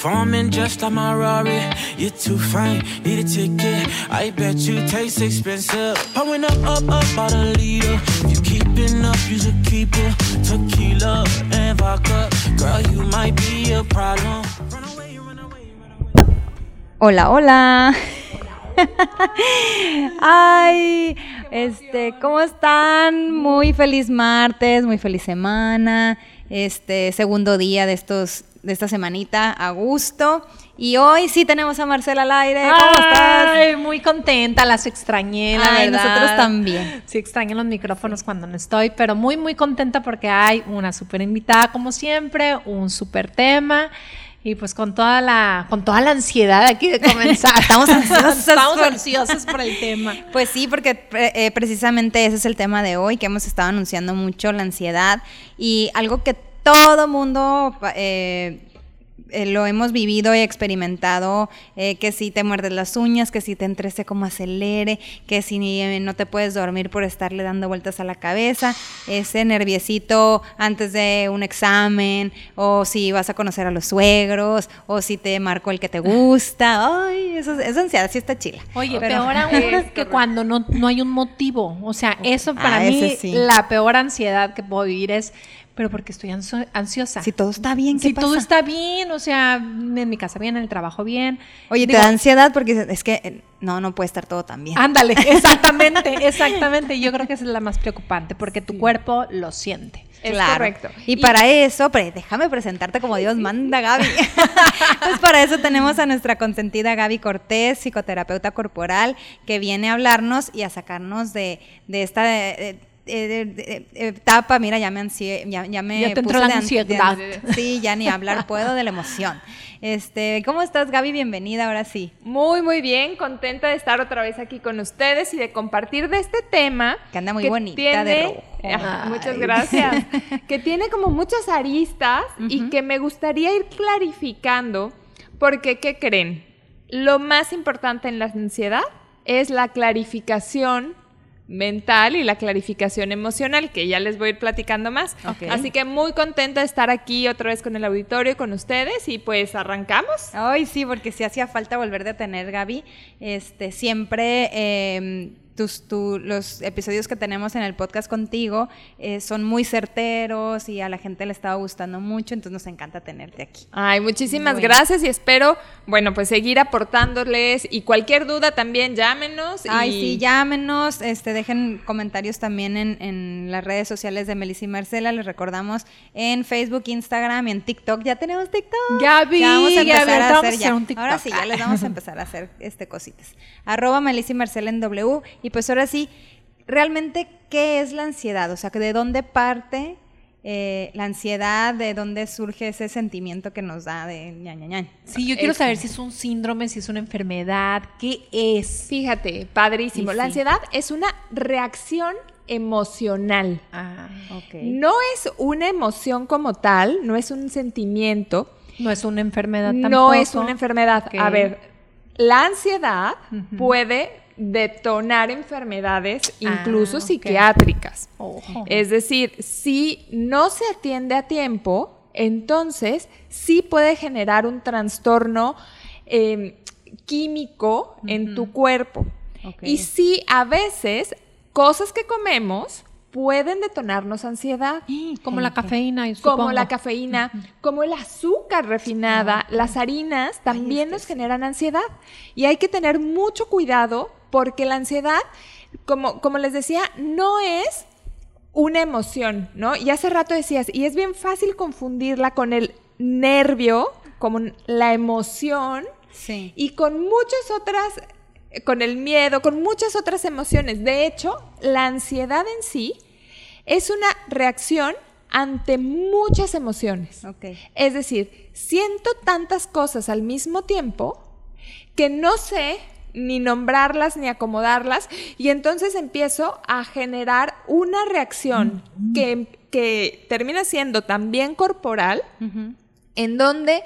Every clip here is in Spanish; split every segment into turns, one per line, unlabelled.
Performing just like my Rari. You're too fine, need a ticket. I bet you taste expensive. Pouring up, up, up, about a liter. If you keeping up, you should keep it. Tequila and vodka. Girl, you might be a problem. Run away, run away, run away.
Hola, hola. Ay, este, ¿cómo están? Muy feliz martes, muy feliz semana. Este segundo día de estos de esta semanita a gusto. Y hoy sí tenemos a Marcela al aire. ¿Cómo
Ay,
estás?
muy contenta, las extrañé, la
Ay,
verdad.
nosotros también.
Sí, extraño los micrófonos cuando no estoy, pero muy, muy contenta porque hay una súper invitada, como siempre, un súper tema. Y pues con toda la, con toda la ansiedad aquí de comenzar.
Estamos ansiosas
Estamos
por-
ansiosos por el tema.
Pues sí, porque pre- eh, precisamente ese es el tema de hoy, que hemos estado anunciando mucho, la ansiedad, y algo que todo mundo eh, eh, lo hemos vivido y experimentado, eh, que si te muerdes las uñas, que si te entrece como acelere, que si eh, no te puedes dormir por estarle dando vueltas a la cabeza, ese nerviecito antes de un examen, o si vas a conocer a los suegros, o si te marcó el que te gusta, ay, eso, esa ansiedad sí está chila.
Oye,
Pero-
peor aún que cuando no, no hay un motivo. O sea, eso para
Ah,
mí,
ese sí.
la peor ansiedad que puedo vivir es, pero porque estoy ansio- ansiosa.
Si todo está bien, ¿qué
si todo está bien, o sea, en mi casa bien, en el trabajo bien.
Oye,
Digo,
te da ansiedad porque es que eh, no, no puede estar todo tan bien.
Ándale, exactamente, exactamente. Yo creo que esa es la más preocupante, porque tu cuerpo lo siente.
Es
Claro.
correcto.
Y, para eso, pre- déjame presentarte como Dios manda, Gaby. pues para eso tenemos a nuestra consentida Gaby Cortés, psicoterapeuta corporal, que viene a hablarnos y a sacarnos de, de esta de- de- de- etapa. Mira, ya me ansié, ya, ya me
Ya te entró
puse
la ansiedad.
an- sí, ya ni hablar puedo de la emoción. Este, ¿cómo estás, Gaby? Bienvenida, ahora sí.
Muy, muy bien, contenta de estar otra vez aquí con ustedes y de compartir de este tema.
Que anda muy bonita de rojo.
Ah,
Ay.
muchas gracias. que tiene como muchas aristas y que me gustaría ir clarificando porque, ¿qué creen? Lo más importante en la ansiedad es la clarificación mental y la clarificación emocional, que ya les voy a ir platicando más. Así que muy contenta de estar aquí otra vez con el auditorio, con ustedes y pues arrancamos.
Ay, sí, porque sí hacía falta volver a tener, Gaby. Este, siempre eh, tus, tu- los episodios que tenemos en el podcast contigo eh, son muy certeros y a la gente le estaba gustando mucho, entonces nos encanta tenerte aquí.
Ay, muchísimas
Bueno.
gracias y espero, bueno, pues seguir aportándoles y cualquier duda también llámenos.
Ay,
y-
sí, llámenos, este, dejen comentarios también en, en las redes sociales de Melissa y Marcela, les recordamos en Facebook, Instagram y en TikTok. Ya tenemos TikTok.
Gaby,
Ya vamos a empezar a hacer ya.
hacer un TikTok.
Ahora sí, ya les vamos a empezar a hacer este cositas. Arroba Melissa y Marcela en W. Y pues ahora sí, realmente, ¿qué es la ansiedad? O sea, ¿de dónde parte eh, la ansiedad? ¿De dónde surge ese sentimiento que nos da de ña, ña, ña?
Sí, yo quiero
Es-
saber si es un síndrome, si es una enfermedad, qué es.
Fíjate, padrísimo.
Sí,
La
sí.
ansiedad es una reacción emocional.
Ah,
Ok.
No es una emoción como tal, no es un sentimiento,
no es una enfermedad tampoco.
no es una enfermedad. A ver, la ansiedad puede detonar enfermedades, incluso
Ah, ok.
psiquiátricas.
Ojo.
Es decir, si no se atiende a tiempo, entonces sí puede generar un trastorno eh, químico en tu cuerpo. Y sí, a veces, cosas que comemos pueden detonarnos ansiedad.
como la cafeína, yo
Como la cafeína, como el azúcar refinada, las harinas también nos generan ansiedad. Y hay que tener mucho cuidado porque la ansiedad, como, como les decía, no es una emoción, ¿no? Y hace rato decías, y es bien fácil confundirla con el nervio, como la emoción,
Sí.
y con muchas otras, eh, con el miedo, con muchas otras emociones. De hecho, la ansiedad en sí es una reacción ante muchas emociones.
Ok.
Es decir, siento tantas cosas al mismo tiempo que no sé ni nombrarlas ni acomodarlas y entonces empiezo a generar una reacción que, que termina siendo también corporal, en donde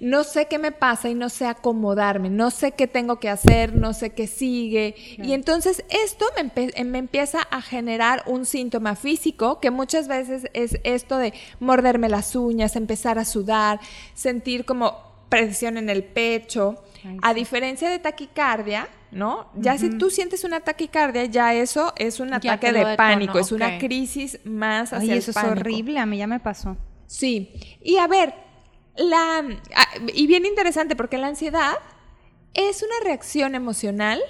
no sé qué me pasa y no sé acomodarme, no sé qué tengo que hacer, no sé qué sigue. Y entonces esto me, me, empieza a generar un síntoma físico que muchas veces es esto de morderme las uñas, empezar a sudar, sentir como presión en el pecho. A diferencia de taquicardia, ¿no? Ya si tú sientes una taquicardia, ya eso es un ataque de pánico, es una crisis más hacia
Ay,
el
eso
pánico.
es horrible, a mí ya me pasó.
Sí. Y a ver, la ah, y bien interesante porque la ansiedad es una reacción emocional,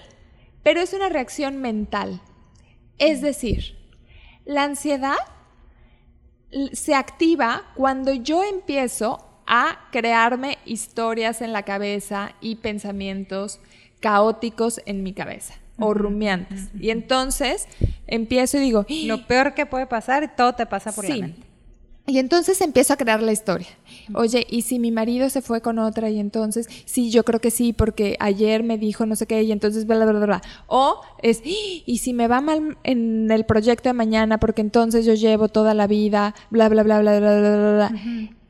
pero es una reacción mental. Es decir, la ansiedad se activa cuando yo empiezo a crearme historias en la cabeza y pensamientos caóticos en mi cabeza o rumiantes. Y entonces empiezo y digo,
lo peor que puede pasar, todo te pasa por la mente.
Y entonces empiezo a crear la historia. Oye, ¿y si mi marido se fue con otra? Y entonces, sí, yo creo que sí, porque ayer me dijo no sé qué, y entonces, bla, bla, bla, bla. O es, ¿y si me va mal en el proyecto de mañana? Porque entonces yo llevo toda la vida, bla, bla, bla, bla, bla, bla, bla.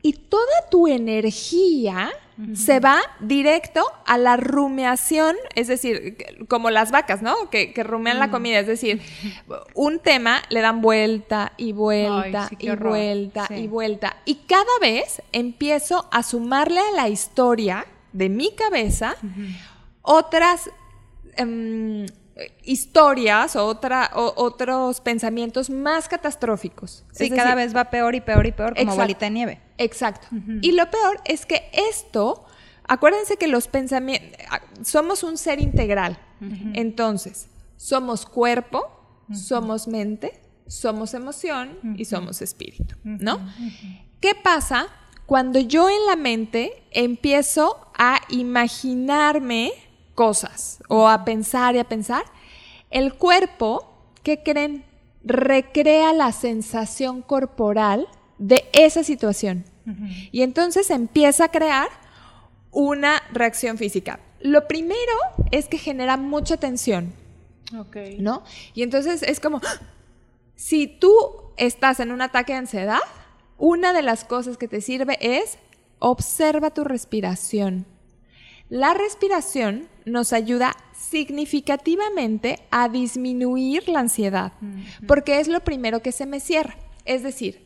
Y toda tu energía se va directo a la rumiación, es decir, como las vacas, ¿no? Que, que rumean la comida, es decir, un tema le dan vuelta y vuelta
Ay, sí, qué
y vuelta
Sí.
y vuelta. Y cada vez empiezo a sumarle a la historia de mi cabeza otras em, historias o, otra, o- otros pensamientos más catastróficos.
Sí,
Es
cada
decir,
vez va peor y peor y peor, como
Exacto.
bolita de nieve.
Exacto. Y lo peor es que esto, acuérdense que los pensamientos, somos un ser integral. Entonces, somos cuerpo, somos mente, somos emoción y somos espíritu, ¿no? ¿Qué pasa cuando yo en la mente empiezo a imaginarme cosas o a pensar y a pensar? El cuerpo, ¿qué creen? Recrea la sensación corporal de esa situación. Y entonces empieza a crear una reacción física. Lo primero es que genera mucha tensión,
Ok.
¿no? Y entonces es como, ¡ah! si tú estás en un ataque de ansiedad, una de las cosas que te sirve es observa tu respiración. La respiración nos ayuda significativamente a disminuir la ansiedad, porque es lo primero que se me cierra. Es decir,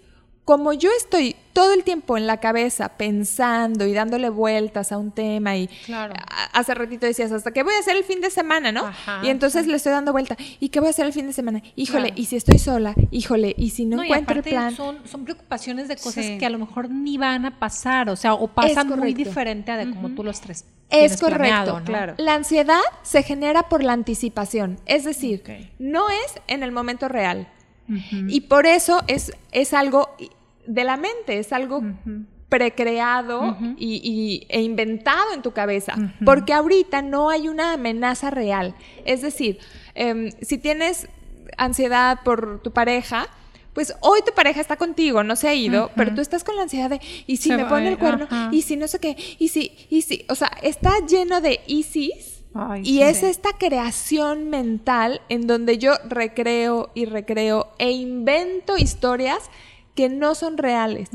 como yo estoy todo el tiempo en la cabeza pensando y dándole vueltas a un tema y
Claro.
hace ratito decías, hasta qué voy a hacer el fin de semana, ¿no?
Ajá,
y entonces le estoy dando vuelta, ¿y qué voy a hacer el fin de semana? Híjole,
Claro.
y si estoy sola, híjole, y si no,
No, y
encuentro el plan.
Son, son preocupaciones de cosas
Sí.
que a lo mejor ni van a pasar, o sea, o pasan muy diferente a de como tú los tres
Es correcto,
planeado, ¿no?
claro.
La ansiedad se genera por la anticipación, es decir, no es en el momento real. Y por eso es, es algo de la mente, es algo precreado y, y- e inventado en tu cabeza, porque ahorita no hay una amenaza real. Es decir, em, si tienes ansiedad por tu pareja, pues hoy tu pareja está contigo, no se ha ido, pero tú estás con la ansiedad de, ¿y si
Se
me pone el cuerno? ¿Y si no sé qué? ¿Y si? ¿Y si? O sea, está lleno de ISIS.
Ay,
y
sí.
es esta creación mental en donde yo recreo y recreo e invento historias que no son reales.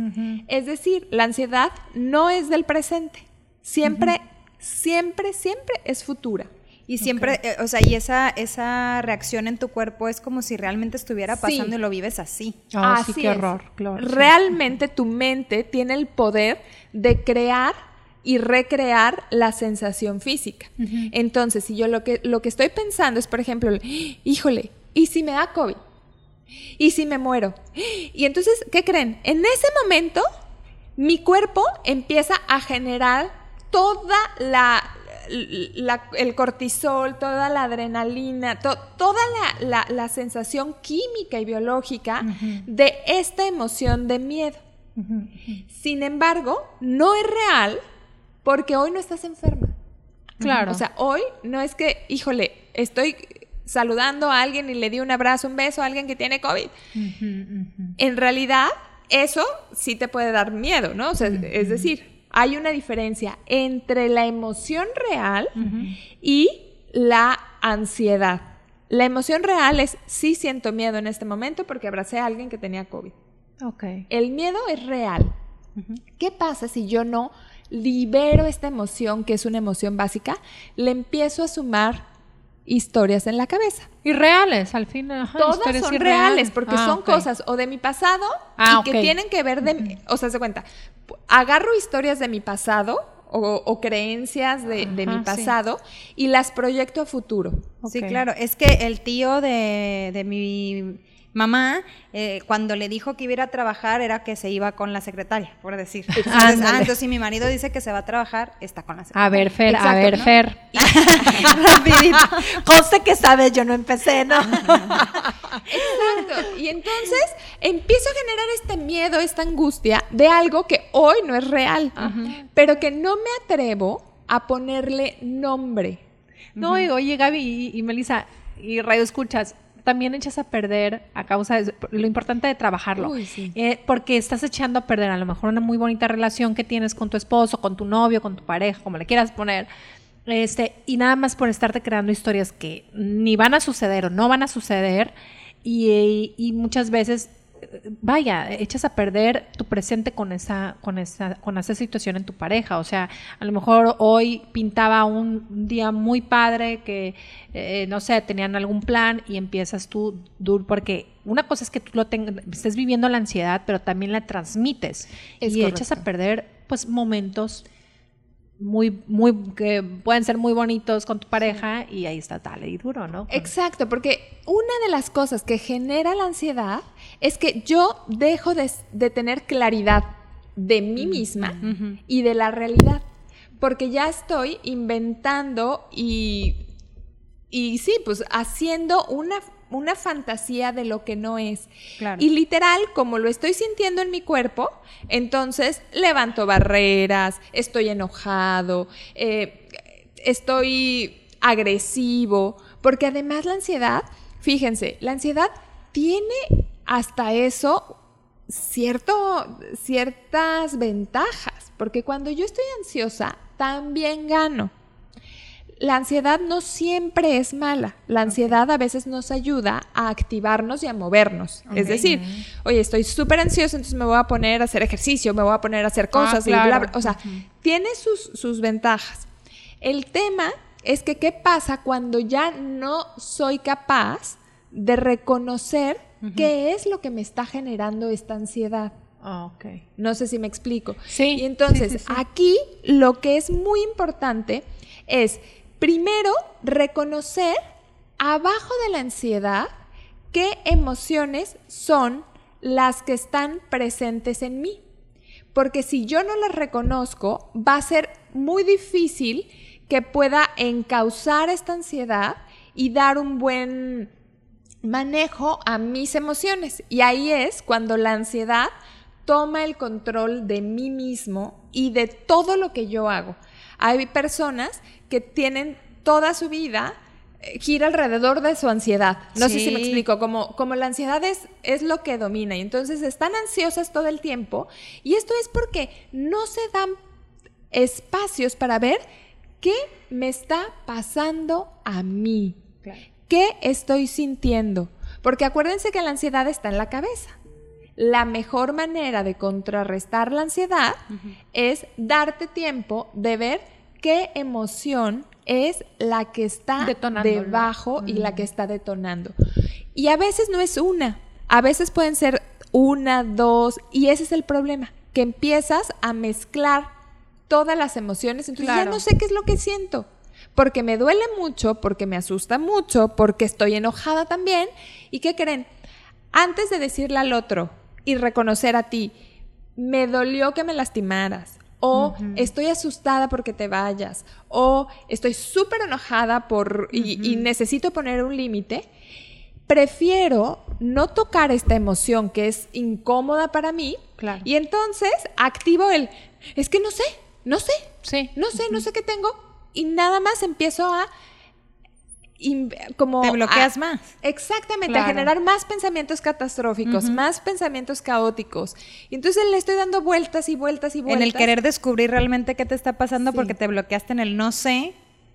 Es decir, la ansiedad no es del presente. Siempre, siempre, siempre es futura.
Y siempre, eh, o sea, y esa, esa reacción en tu cuerpo es como si realmente estuviera
Sí.
pasando y lo vives así.
Ah, sí,
Así
qué
es.
horror, claro, sí.
Realmente tu mente tiene el poder de crear y recrear la sensación física. Entonces, si yo lo que, lo que estoy pensando es, por ejemplo, el, híjole, ¿y si me da COVID? ¿Y si me muero? Y entonces, ¿qué creen? En ese momento, mi cuerpo empieza a generar toda la, la- el cortisol, toda la adrenalina, to- toda la, la- la sensación química y biológica de esta emoción de miedo. Sin embargo, no es real porque hoy no estás enferma.
Claro.
O sea, hoy no es que, híjole, estoy saludando a alguien y le di un abrazo, un beso a alguien que tiene COVID. En realidad, eso sí te puede dar miedo, ¿no? O sea, es decir, hay una diferencia entre la emoción real y la ansiedad. La emoción real es sí siento miedo en este momento porque abracé a alguien que tenía COVID.
Ok.
El miedo es real. ¿Qué pasa si yo no libero esta emoción, que es una emoción básica, le empiezo a sumar historias en la cabeza?
Y reales, al fin. ajá,
Todas son
irreales.
reales porque
Ah,
son cosas o de mi pasado
Ah,
y que tienen que ver de, o sea, se cuenta, agarro historias de mi pasado o, o creencias de, de mi
sí.
pasado y las proyecto a futuro.
Sí, claro. Es que el tío de, de mi mamá, eh, cuando le dijo que iba a ir a trabajar, era que se iba con la secretaria, por decir. Entonces, ah, entonces si mi marido dice que se va a trabajar, está con la secretaria.
A ver, Fer, a ver,
¿no?
Fer.
Rapidito.
Conste que sabes, yo no empecé, ¿no?
Exacto. Y entonces empiezo a generar este miedo, esta angustia de algo que hoy no es real, pero que no me atrevo a ponerle nombre.
No, y oye, Gaby y, y Melissa, y Radio Escuchas, también echas a perder a causa de lo importante de trabajarlo.
Uy, sí.
Eh, porque estás echando a perder a lo mejor una muy bonita relación que tienes con tu esposo, con tu novio, con tu pareja, como le quieras poner. Este, y nada más por estarte creando historias que ni van a suceder o no van a suceder. Y, y muchas veces, vaya, echas a perder tu presente con esa, con esa, con esa situación en tu pareja. O sea, a lo mejor hoy pintaba un, un día muy padre que, eh, no sé, tenían algún plan y empiezas tú, dur, porque una cosa es que tú lo tengas, estés viviendo la ansiedad, pero también la transmites.
Es
y echas a perder, pues, momentos muy, muy, que pueden ser muy bonitos con tu pareja y ahí está, dale y duro, ¿no?
Exacto, porque una de las cosas que genera la ansiedad es que yo dejo de, de tener claridad de mí misma y de la realidad, porque ya estoy inventando y, y sí, pues haciendo una, una fantasía de lo que no es.
Claro.
Y literal, como lo estoy sintiendo en mi cuerpo, entonces levanto barreras, estoy enojado, eh, estoy agresivo, porque además la ansiedad, fíjense, la ansiedad tiene hasta eso cierto, ciertas ventajas, porque cuando yo estoy ansiosa, también gano. La ansiedad no siempre es mala. La ansiedad a veces nos ayuda a activarnos y a movernos. Es decir, oye, estoy súper ansioso, entonces me voy a poner a hacer ejercicio, me voy a poner a hacer cosas y bla,
claro.
bla. O sea, tiene sus, sus ventajas. El tema es que qué pasa cuando ya no soy capaz de reconocer qué es lo que me está generando esta ansiedad.
Ah, ok.
No sé si me explico.
Sí,
Y entonces,
sí, sí, sí.
aquí lo que es muy importante es, primero, reconocer abajo de la ansiedad qué emociones son las que están presentes en mí. Porque si yo no las reconozco, va a ser muy difícil que pueda encauzar esta ansiedad y dar un buen manejo a mis emociones. Y ahí es cuando la ansiedad toma el control de mí mismo y de todo lo que yo hago. Hay personas que tienen toda su vida eh, gira alrededor de su ansiedad. No sé si me explico, como, como la ansiedad es, es lo que domina y entonces están ansiosas todo el tiempo y esto es porque no se dan espacios para ver qué me está pasando a mí. ¿Qué estoy sintiendo? Porque acuérdense que la ansiedad está en la cabeza. La mejor manera de contrarrestar la ansiedad es darte tiempo de ver qué emoción es la que está debajo y la que está detonando. Y a veces no es una, a veces pueden ser una, dos, y ese es el problema, que empiezas a mezclar todas las emociones, entonces ya
Claro.
no sé qué es lo que siento, porque me duele mucho, porque me asusta mucho, porque estoy enojada también, y ¿qué creen? Antes de decirle al otro y reconocer a ti, me dolió que me lastimaras, o estoy asustada porque te vayas, o estoy súper enojada por y, y necesito poner un límite, prefiero no tocar esta emoción que es incómoda para mí
Claro.
y entonces activo el, es que no sé, no sé,
Sí.
no sé, no sé qué tengo y nada más empiezo a como
te bloqueas más.
Exactamente, a generar más pensamientos catastróficos, más pensamientos caóticos. Y entonces le estoy dando vueltas y vueltas y vueltas.
En el querer descubrir realmente qué te está pasando porque te bloqueaste en el no sé,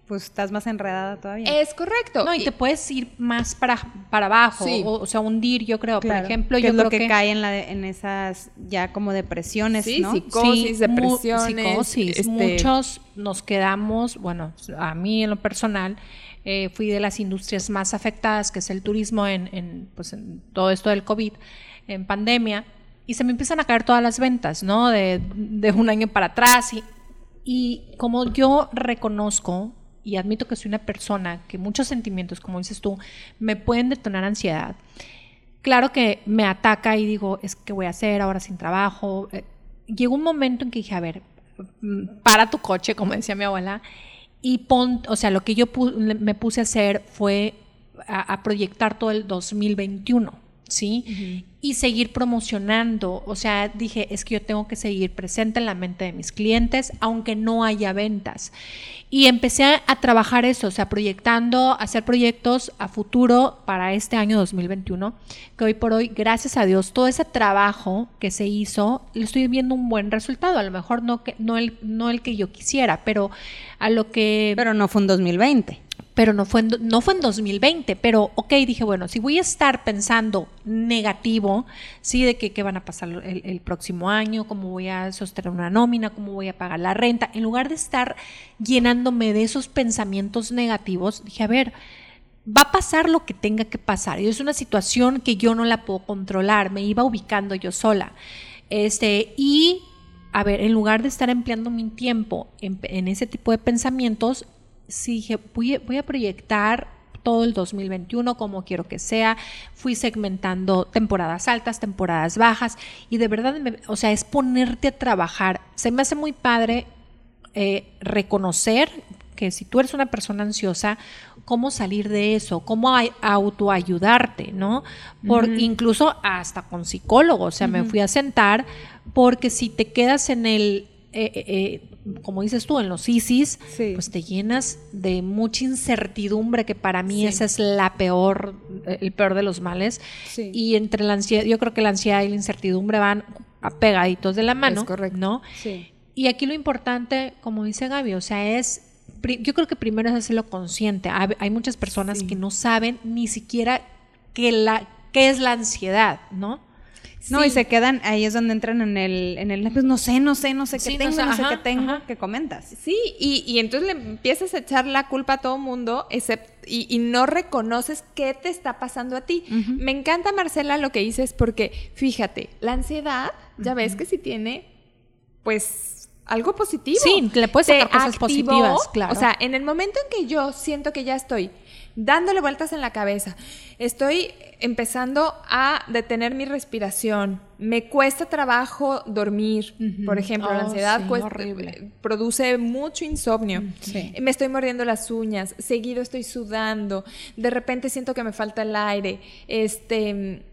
pues estás más enredada todavía.
Es correcto.
No, y, te puedes ir más para, para abajo, o, sea, hundir, yo creo. Por ejemplo, yo
es
creo
lo que, cae en, la en esas ya como depresiones,
sí,
¿no?
Psicosis, depresiones.
Psicosis. Este Muchos nos quedamos, bueno, a mí en lo personal, eh, fui de las industrias más afectadas, que es el turismo en, en, pues, en todo esto del COVID, en pandemia, y se me empiezan a caer todas las ventas, ¿no? De, de un año para atrás. Y, y como yo reconozco y admito que soy una persona que muchos sentimientos, como dices tú, me pueden detonar ansiedad. Claro que me ataca y digo, es que voy a hacer ahora sin trabajo. Eh, llegó un momento en que dije, a ver, mm, para tu coche, como decía mi abuela, y pon, o sea, lo que yo me puse a hacer fue a, proyectar todo el 2021, ¿sí? Y seguir promocionando, o sea, dije, es que yo tengo que seguir presente en la mente de mis clientes, aunque no haya ventas. Y empecé a, trabajar eso, o sea, proyectando, hacer proyectos a futuro para este año 2021, que hoy por hoy, gracias a Dios, todo ese trabajo que se hizo, le estoy viendo un buen resultado. A lo mejor no, que, no, el, no el que yo quisiera, pero a lo que...
Pero no fue en 2020
pero no fue, en, no fue en 2020, pero ok, dije, bueno, si voy a estar pensando negativo, sí, de que qué van a pasar el, próximo año, cómo voy a sostener una nómina, cómo voy a pagar la renta, en lugar de estar llenándome de esos pensamientos negativos, dije, a ver, va a pasar lo que tenga que pasar, y es una situación que yo no la puedo controlar, me iba ubicando yo sola, este, y a ver, en lugar de estar empleando mi tiempo en ese tipo de pensamientos, sí dije, voy, voy a proyectar todo el 2021 como quiero que sea. Fui segmentando temporadas altas, temporadas bajas y de verdad, o sea, es ponerte a trabajar. Se me hace muy padre eh, reconocer que si tú eres una persona ansiosa, cómo salir de eso, cómo autoayudarte, ¿no? Por incluso hasta con psicólogo, o sea, me fui a sentar porque si te quedas en el eh, eh, como dices tú, en los ISIS, pues te llenas de mucha incertidumbre, que para mí esa es la peor, el peor de los males. Y entre la ansiedad, yo creo que la ansiedad y la incertidumbre van pegaditos de la mano, ¿no? Y aquí lo importante, como dice Gaby, o sea, es yo creo que primero es hacerlo consciente. Hay muchas personas que no saben ni siquiera que la, qué es la ansiedad, ¿no?
No, y se quedan, ahí es donde entran en el, en el pues no sé, no sé, no sé qué tengo, no sé, qué tengo, que comentas.
Sí, y, y, entonces le empiezas a echar la culpa a todo mundo, excepto, y, y, no reconoces qué te está pasando a ti. Me encanta, Marcela, lo que dices, porque fíjate, la ansiedad, ya ves que si tiene, pues algo positivo.
Sí, le puedes sacar cosas positivas, claro.
O sea, en el momento en que yo siento que ya estoy dándole vueltas en la cabeza. Estoy empezando a detener mi respiración. Me cuesta trabajo dormir, por ejemplo. la oh, ansiedad produce mucho insomnio. Me estoy mordiendo las uñas. Seguido estoy sudando. De repente siento que me falta el aire. Este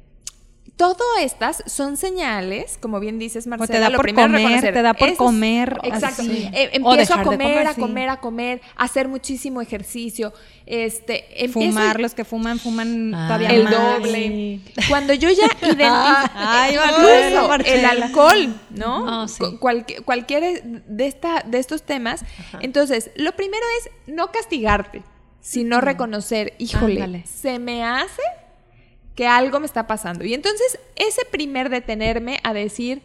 todo estas son señales, como bien dices, Marcela.
te da por comer, te da por comer.
Exacto. Eh, empiezo a comer, a comer, a comer, a hacer muchísimo ejercicio. Este,
Fumar, los que fuman, fuman
ah. todavía el doble. Cuando yo ya identifico el alcohol, ¿no? Oh, cualquier de, esta, de estos temas. Entonces, lo primero es no castigarte, sino reconocer, híjole, se me hace que algo me está pasando. Y entonces ese primer detenerme a decir,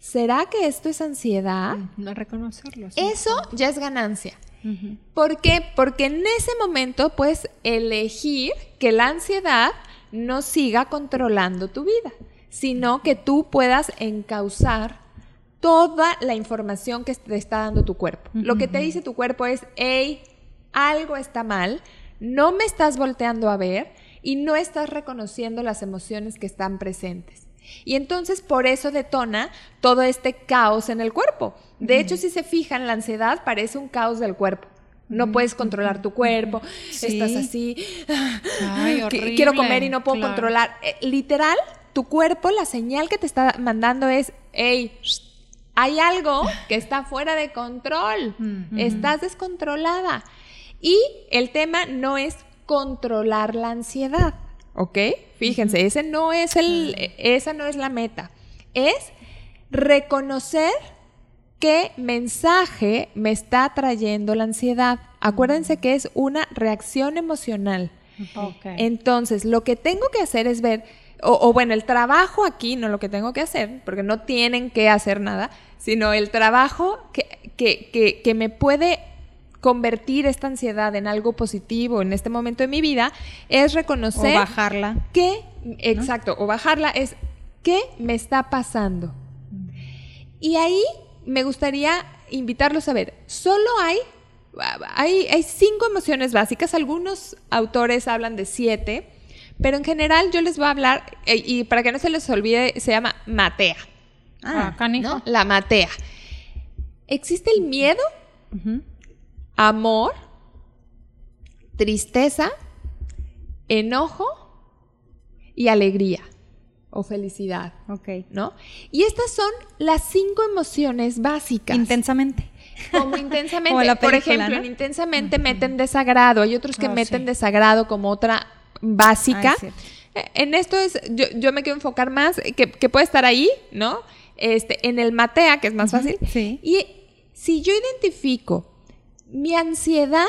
¿será que esto es ansiedad?
No reconocerlo.
Eso ya es ganancia. ¿Por qué? Porque en ese momento puedes elegir que la ansiedad no siga controlando tu vida, sino que tú puedas encauzar toda la información que te está dando tu cuerpo. Lo que te dice tu cuerpo es, hey, algo está mal, no me estás volteando a ver, y no estás reconociendo las emociones que están presentes. Y entonces por eso detona todo este caos en el cuerpo. De hecho, si se fijan, la ansiedad parece un caos del cuerpo. No puedes controlar tu cuerpo, estás así, quiero comer y no puedo controlar. Eh, literal, tu cuerpo, la señal que te está mandando es, hey, hay algo que está fuera de control, estás descontrolada. Y el tema no es controlar la ansiedad, ¿ok? Fíjense, ese no es el, esa no es la meta. Es reconocer qué mensaje me está trayendo la ansiedad. Acuérdense que es una reacción emocional. Entonces, lo que tengo que hacer es ver, o, bueno, el trabajo aquí, no lo que tengo que hacer, porque no tienen que hacer nada, sino el trabajo que, que, que, me puede convertir esta ansiedad en algo positivo en este momento de mi vida es reconocer
o bajarla
qué exacto o bajarla es qué me está pasando y ahí me gustaría invitarlos a ver solo hay hay, hay cinco emociones básicas algunos autores hablan de siete pero en general yo les voy a hablar, eh, y para que no se les olvide, se llama matea.
Ah, ah ¿no?
La matea. Existe el miedo, amor, tristeza, enojo y alegría o felicidad.
Ok.
¿No? Y estas son las cinco emociones básicas.
Intensamente.
Como intensamente. Por ejemplo, en intensamente meten desagrado. Hay otros que ah, meten desagrado como otra básica. Eh, en esto es, yo, me quiero enfocar más, que, puede estar ahí, ¿no? Este, en el matea, que es más fácil. Y si yo identifico mi ansiedad,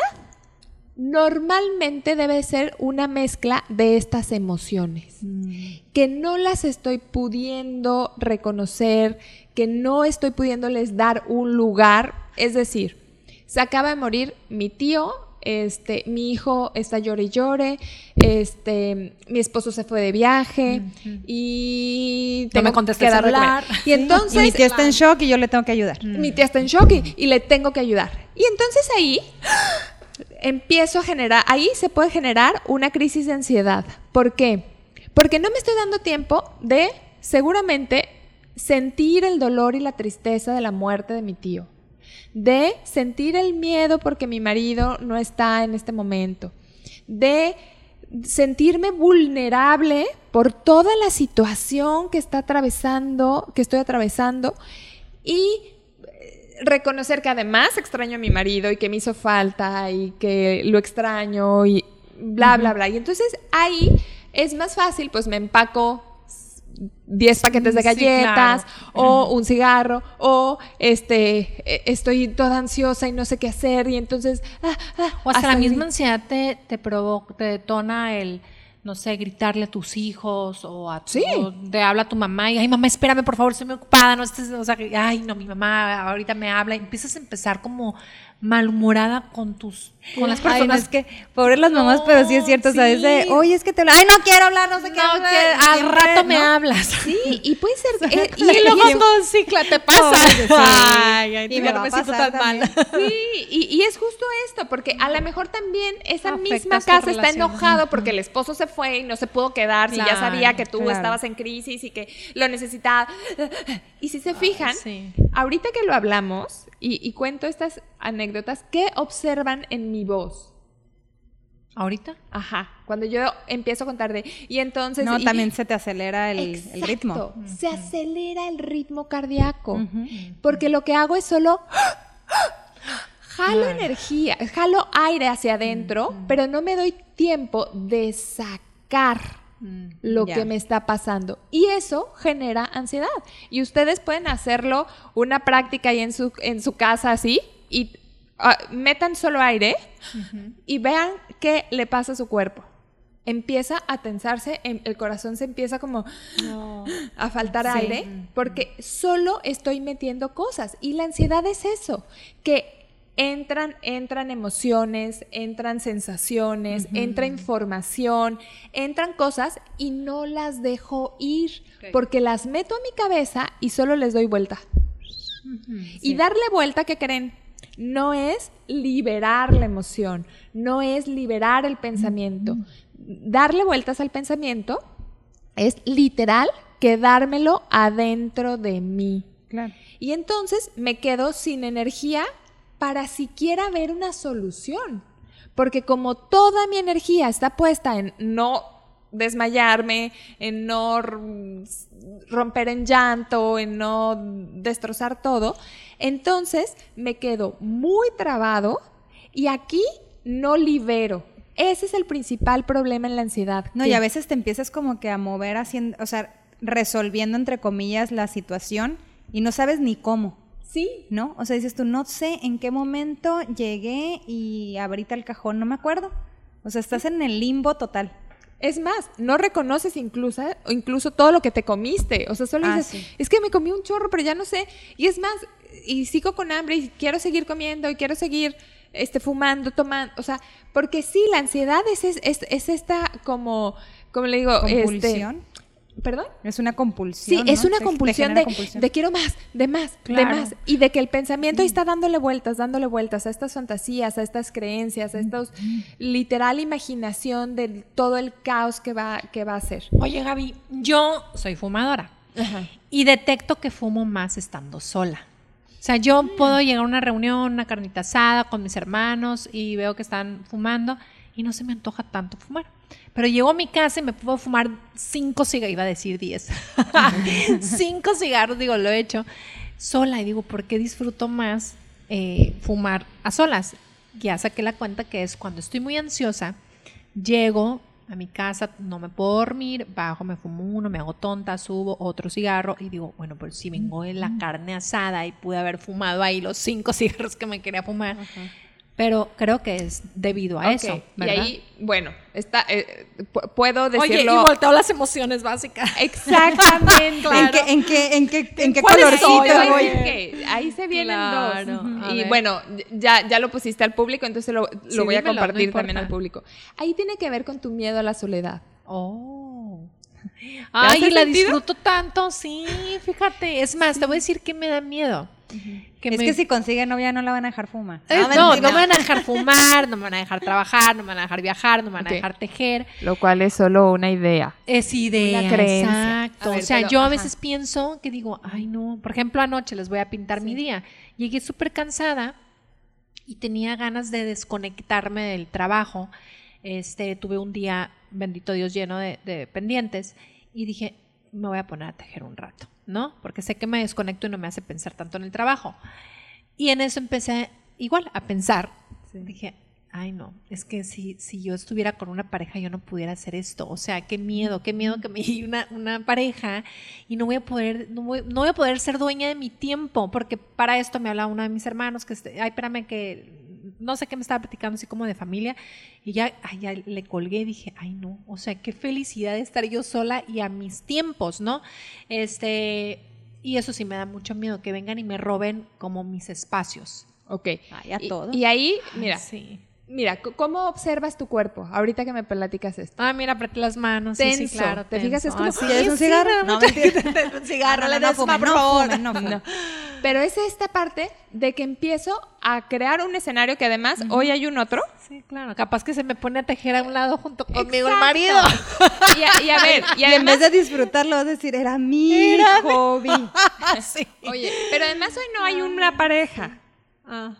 normalmente debe ser una mezcla de estas emociones, mm. que no las estoy pudiendo reconocer, que no estoy pudiéndoles dar un lugar. Es decir, se acaba de morir mi tío este, mi hijo está llore y llore, este, mi esposo se fue de viaje y
tengo no me que celular.
Y entonces...
mi tía está en shock y yo le tengo que ayudar.
Mi tía está en shock y, le tengo que ayudar. Y entonces ahí empiezo a generar, ahí se puede generar una crisis de ansiedad. ¿Por qué? Porque no me estoy dando tiempo de, seguramente, sentir el dolor y la tristeza de la muerte de mi tío de sentir el miedo porque mi marido no está en este momento, de sentirme vulnerable por toda la situación que está atravesando, que estoy atravesando y eh, reconocer que además extraño a mi marido y que me hizo falta y que lo extraño y bla, bla, bla. Y entonces ahí es más fácil, pues me empaco 10 paquetes de galletas o un cigarro o este e, estoy toda ansiosa y no sé qué hacer y entonces
ah, ah, o hasta, la misma ansiedad te, te provoca te detona el no sé, gritarle a tus hijos o a tu, te habla tu mamá y ay mamá, espérame por favor, estoy muy ocupada, no estés, o sea, ay no, mi mamá ahorita me habla y empiezas a empezar como malhumorada con tus con las personas.
es que, pobres las mamás, pero sí es cierto, o sea, es de, oye, es que te ay, no quiero hablar, no sé qué.
al rato me hablas.
Sí, y puede ser,
eh, y, luego todo cicla te pasa.
ay, ay, y me, me siento tan mal. Sí, y, y, es justo esto, porque a lo mejor también esa misma casa está enojado porque el esposo se fue y no se pudo quedar, si ya sabía que tú estabas en crisis y que lo necesitaba. Y si se fijan, ahorita que lo hablamos, y, cuento estas anécdotas, ¿qué observan en mi voz?
¿Ahorita?
Ajá, cuando yo empiezo a contar de... Y entonces...
No, también se te acelera el, ritmo.
Se acelera el ritmo cardíaco. Porque lo que hago es solo... Jalo energía, jalo aire hacia adentro, pero no me doy tiempo de sacar Mm, lo que me está pasando. Y eso genera ansiedad. Y ustedes pueden hacerlo una práctica ahí en su, en su casa así y ah, metan solo aire y vean qué le pasa a su cuerpo. Empieza a tensarse, em, el corazón se empieza como a faltar aire porque solo estoy metiendo cosas. Y la ansiedad es eso, que entran, entran emociones, entran sensaciones, entra información, entran cosas y no las dejo ir porque las meto a mi cabeza y solo les doy vuelta. Y darle vuelta, ¿qué creen? No es liberar la emoción, no es liberar el pensamiento. Darle vueltas al pensamiento es literal quedármelo adentro de mí. Y entonces me quedo sin energía para siquiera ver una solución. Porque como toda mi energía está puesta en no desmayarme, en no romper en llanto, en no destrozar todo, entonces me quedo muy trabado y aquí no libero. Ese es el principal problema en la ansiedad.
No, y a veces te empiezas como que a mover haciendo, o sea, resolviendo entre comillas la situación y no sabes ni cómo,
Sí,
¿no? O sea, dices tú, no sé en qué momento llegué y ahorita el cajón, no me acuerdo. O sea, estás en el limbo total.
Es más, no reconoces incluso, incluso todo lo que te comiste. O sea, solo
Ah,
dices,
sí.
es que me comí un chorro, pero ya no sé. Y es más, y sigo con hambre y quiero seguir comiendo y quiero seguir este, fumando, tomando. O sea, porque sí, la ansiedad es, es, es- es esta como, como le digo, este,
Compulsión.
¿Perdón?
Es una
Sí,
compulsión.
es
¿no?
una compulsión de,
compulsión.
de quiero más, de más,
Claro.
de más. Y de que el pensamiento ahí está dándole vueltas, dándole vueltas a estas fantasías, a estas creencias, a estos literal imaginación de todo el caos que va, que va a ser.
Oye, Gaby, yo soy fumadora
Ajá.
y detecto que fumo más estando sola. O sea, yo puedo llegar a una reunión, una carnita asada con mis hermanos y veo que están fumando y no se me antoja tanto fumar. Pero llego a mi casa y me puedo fumar cinco cigarros, iba a decir diez. cinco cigarros, digo, lo he hecho sola y digo, ¿por qué disfruto más eh, fumar a solas? Ya saqué la cuenta que es cuando estoy muy ansiosa, llego a mi casa, no me puedo dormir, bajo, me fumo uno, me hago tonta, subo otro cigarro y digo, bueno, pues si vengo de la carne asada y pude haber fumado ahí los cinco cigarros que me quería fumar, pero creo que es debido a eso,
Y ahí, bueno, está, eh, pu- puedo
Oye, y
decirlo.
volteo las emociones básicas.
Exactamente.
¿En qué, en qué, en qué, en qué colorcito
que ahí se vienen
Claro,
dos.
a
Y
ver.
bueno, ya, ya lo pusiste al público, entonces lo, lo
Sí,
voy a
dímelo,
compartir también al público. Ahí tiene que ver con tu miedo a la soledad.
Oh. Ay, la
sentido?
disfruto tanto, sí, fíjate. Es más, te voy a decir que me da miedo. Que
es
me-
que si consigue novia no la van a dejar fumar.
Eh, no,
mentira.
no me van a dejar fumar, no me van a dejar trabajar, no me van a dejar viajar, no me van a dejar tejer.
Lo cual es solo una idea.
Es idea,
Una creencia.
exacto.
Ver,
o sea,
pero,
yo a
ajá.
veces pienso que digo, ay no, por ejemplo anoche les voy a pintar mi día. Llegué súper cansada y tenía ganas de desconectarme del trabajo. Este, tuve un día, bendito Dios, lleno de, de pendientes y dije, me voy a poner a tejer un rato, ¿no? Porque sé que me desconecto y no me hace pensar tanto en el trabajo. Y en eso empecé igual a pensar. Dije, ay no, es que si, si yo estuviera con una pareja yo no pudiera hacer esto. O sea, qué miedo, qué miedo que me llegue una, una pareja y no voy a poder, no voy, no voy a poder ser dueña de mi tiempo, porque para esto me habla uno de mis hermanos que, este, ay, espérame que no sé qué me estaba platicando así como de familia y ya, ay, ya le colgué y dije, ay no, o sea, qué felicidad de estar yo sola y a mis tiempos, ¿no? Este, y eso sí me da mucho miedo, que vengan y me roben como mis espacios.
Ok.
Ay, a
Y-
todos.
Y, ahí, mira,
Sí.
Mira, ¿cómo observas tu cuerpo? Ahorita que me platicas esto.
Ah, mira, apreté las manos. Sí, sí,
Tenso.
claro.
¿Te fijas? Es
tenso.
como,
Ah, sí,
¿Quieres un cigarro? No, mentira.
un cigarro,
No,
le
no, no,
por favor.
no.
Pero es esta parte de que empiezo a crear un escenario que además hoy hay un otro.
Sí, claro. Capaz que se me pone a tejer a un lado junto conmigo el marido.
Y a, y a ver, y
Y en vez de disfrutarlo, vas a decir, era mi
Era mi-
hobby.
sí.
oye, pero además hoy no hay una pareja.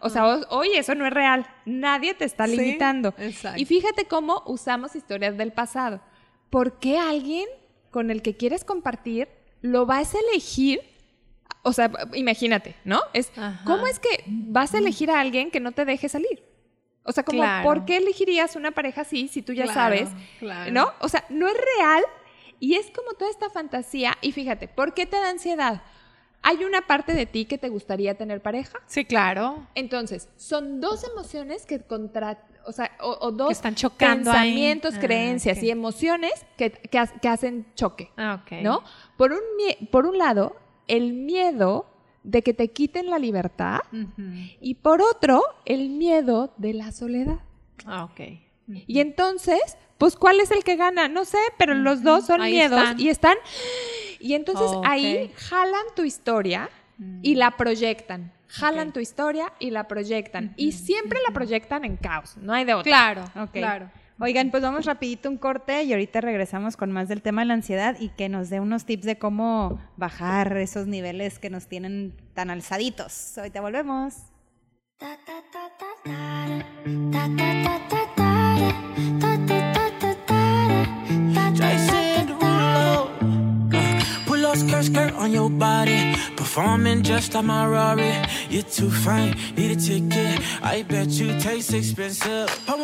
O sea, ho- hoy eso no es real. Nadie te está
Sí,
limitando.
exacto.
Y fíjate cómo usamos historias del pasado. ¿Por qué alguien con el que quieres compartir lo vas a elegir? O sea, imagínate, ¿no? Es
Ajá.
¿cómo es que vas a elegir a alguien que no te deje salir? O sea, como
Claro.
¿por qué elegirías una pareja así si tú ya
Claro,
sabes?
claro.
¿No? O sea, no es real y es como toda esta fantasía. Y fíjate, ¿por qué te da ansiedad? Hay una parte de ti que te gustaría tener pareja.
Sí, claro.
Entonces, son dos emociones que contra, o sea, o, o dos
Que están chocando ahí.
pensamientos,
Ah,
creencias y emociones que, que ha- que hacen choque,
Ah, ok.
¿no? Por un, por un lado, el miedo de que te quiten la libertad y por otro, el miedo de la soledad.
Ah, ok.
Y entonces, pues, ¿cuál es el que gana? No sé, pero los dos son
Ahí
miedos
están.
y están. Y entonces ahí jalan tu historia y la proyectan. Jalan tu historia y la proyectan. Y siempre la proyectan en caos. No hay de otra.
Claro,
Ok.
claro.
Oigan, pues vamos rapidito un corte y ahorita regresamos con más del tema de la ansiedad y que nos dé unos tips de cómo bajar esos niveles que nos tienen tan alzaditos. Ahorita volvemos.
Uh, skirt, skirt on your body. Performing just like my Rari. You're too fine, need a ticket. I bet you taste expensive. Up,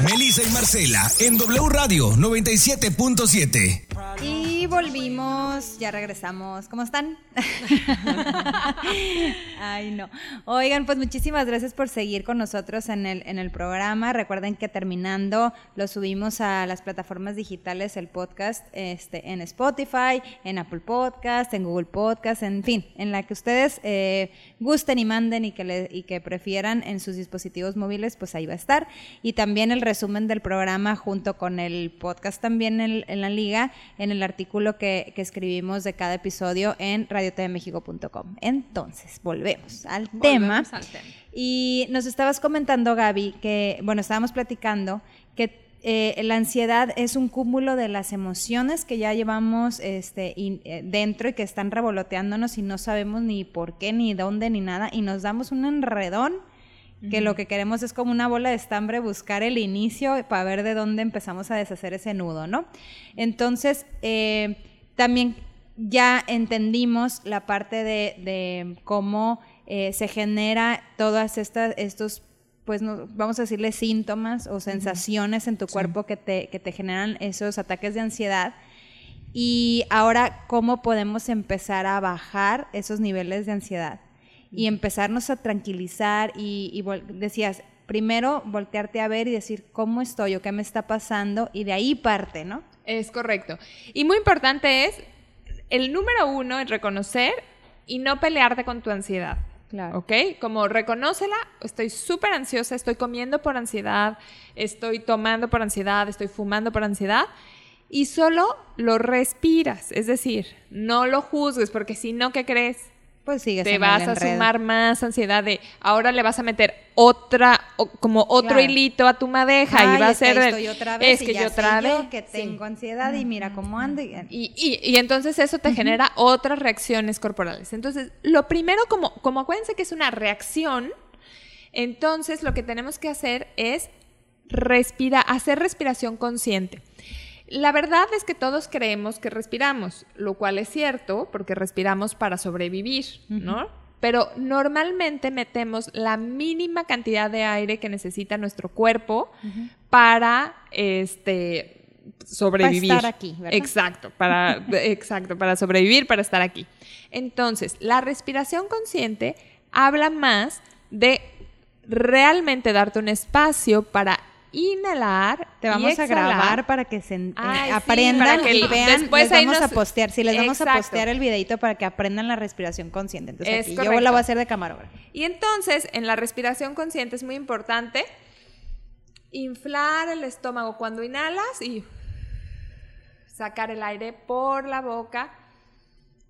Melissa y Marcela en W Radio 97.7.
Y volvimos, ya regresamos. ¿Cómo están? Ay, no. Oigan, pues muchísimas gracias por seguir con nosotros en el, en el programa. Recuerden que terminando lo subimos a las plataformas digitales, el podcast este, en Spotify, en Apple Podcast, en Google Podcast, en fin, en la que ustedes eh, gusten y manden y que, le- y que prefieran en sus dispositivos móviles, pues ahí va a estar. Y también el resumen del programa junto con el podcast también en, en la liga, en el artículo que, que escribimos de cada episodio en radiotvmexico.com. Entonces, volvemos al tema.
Volvemos al tema.
Y nos estabas comentando, Gaby, que, bueno, estábamos platicando que eh, la ansiedad es un cúmulo de las emociones que ya llevamos este, in- eh, dentro y que están revoloteándonos y no sabemos ni por qué, ni dónde, ni nada, y nos damos un enredón que lo que queremos es como una bola de estambre buscar el inicio para ver de dónde empezamos a deshacer ese nudo, ¿no? Entonces, eh, también ya entendimos la parte de, de cómo eh, se genera todas estas, estos, pues no- vamos a decirle síntomas o sensaciones en tu cuerpo que, te, que te generan esos ataques de ansiedad. Y ahora, ¿cómo podemos empezar a bajar esos niveles de ansiedad? Y empezarnos a tranquilizar y, decías, primero voltearte a ver y decir, ¿cómo estoy o qué me está pasando? Y de ahí parte, ¿no?
Es correcto. Y muy importante es, el número uno es reconocer y no pelearte con tu ansiedad.
Claro.
¿Ok? Como reconócela, estoy súper ansiosa, estoy comiendo por ansiedad, estoy tomando por ansiedad, estoy fumando por ansiedad. Y solo lo respiras, es decir, no lo juzgues, porque si no, ¿qué crees?
Pues sigues
te vas a sumar más ansiedad de ahora le vas a meter otra o- como otro
Claro.
hilito a tu madeja
Ay,
y va a
es que
ser de-
estoy otra vez
es
y
que
ya
yo otra
yo
vez
que
Sí.
tengo ansiedad y mira cómo ando y-
y, y- y entonces eso te genera otras reacciones corporales. Entonces, lo primero, como, como acuérdense que es una reacción, entonces lo que tenemos que hacer es respira, hacer respiración consciente. La verdad es que todos creemos que respiramos, lo cual es cierto, porque respiramos para sobrevivir, ¿no? Pero normalmente metemos la mínima cantidad de aire que necesita nuestro cuerpo para este sobrevivir.
estar aquí, ¿verdad?
Exacto, para exacto, para sobrevivir, para estar aquí. Entonces, la respiración consciente habla más de realmente darte un espacio para inhalar.
Te
y
vamos a grabar para que se eh,
Ay, sí,
aprendan
para que
y vean.
después
les vamos
nos-
a postear, sí, les vamos a postear el videito para que aprendan la respiración consciente. Entonces aquí yo la voy a hacer de camarógrafo.
Y entonces, en la respiración consciente es muy importante inflar el estómago cuando inhalas y sacar el aire por la boca.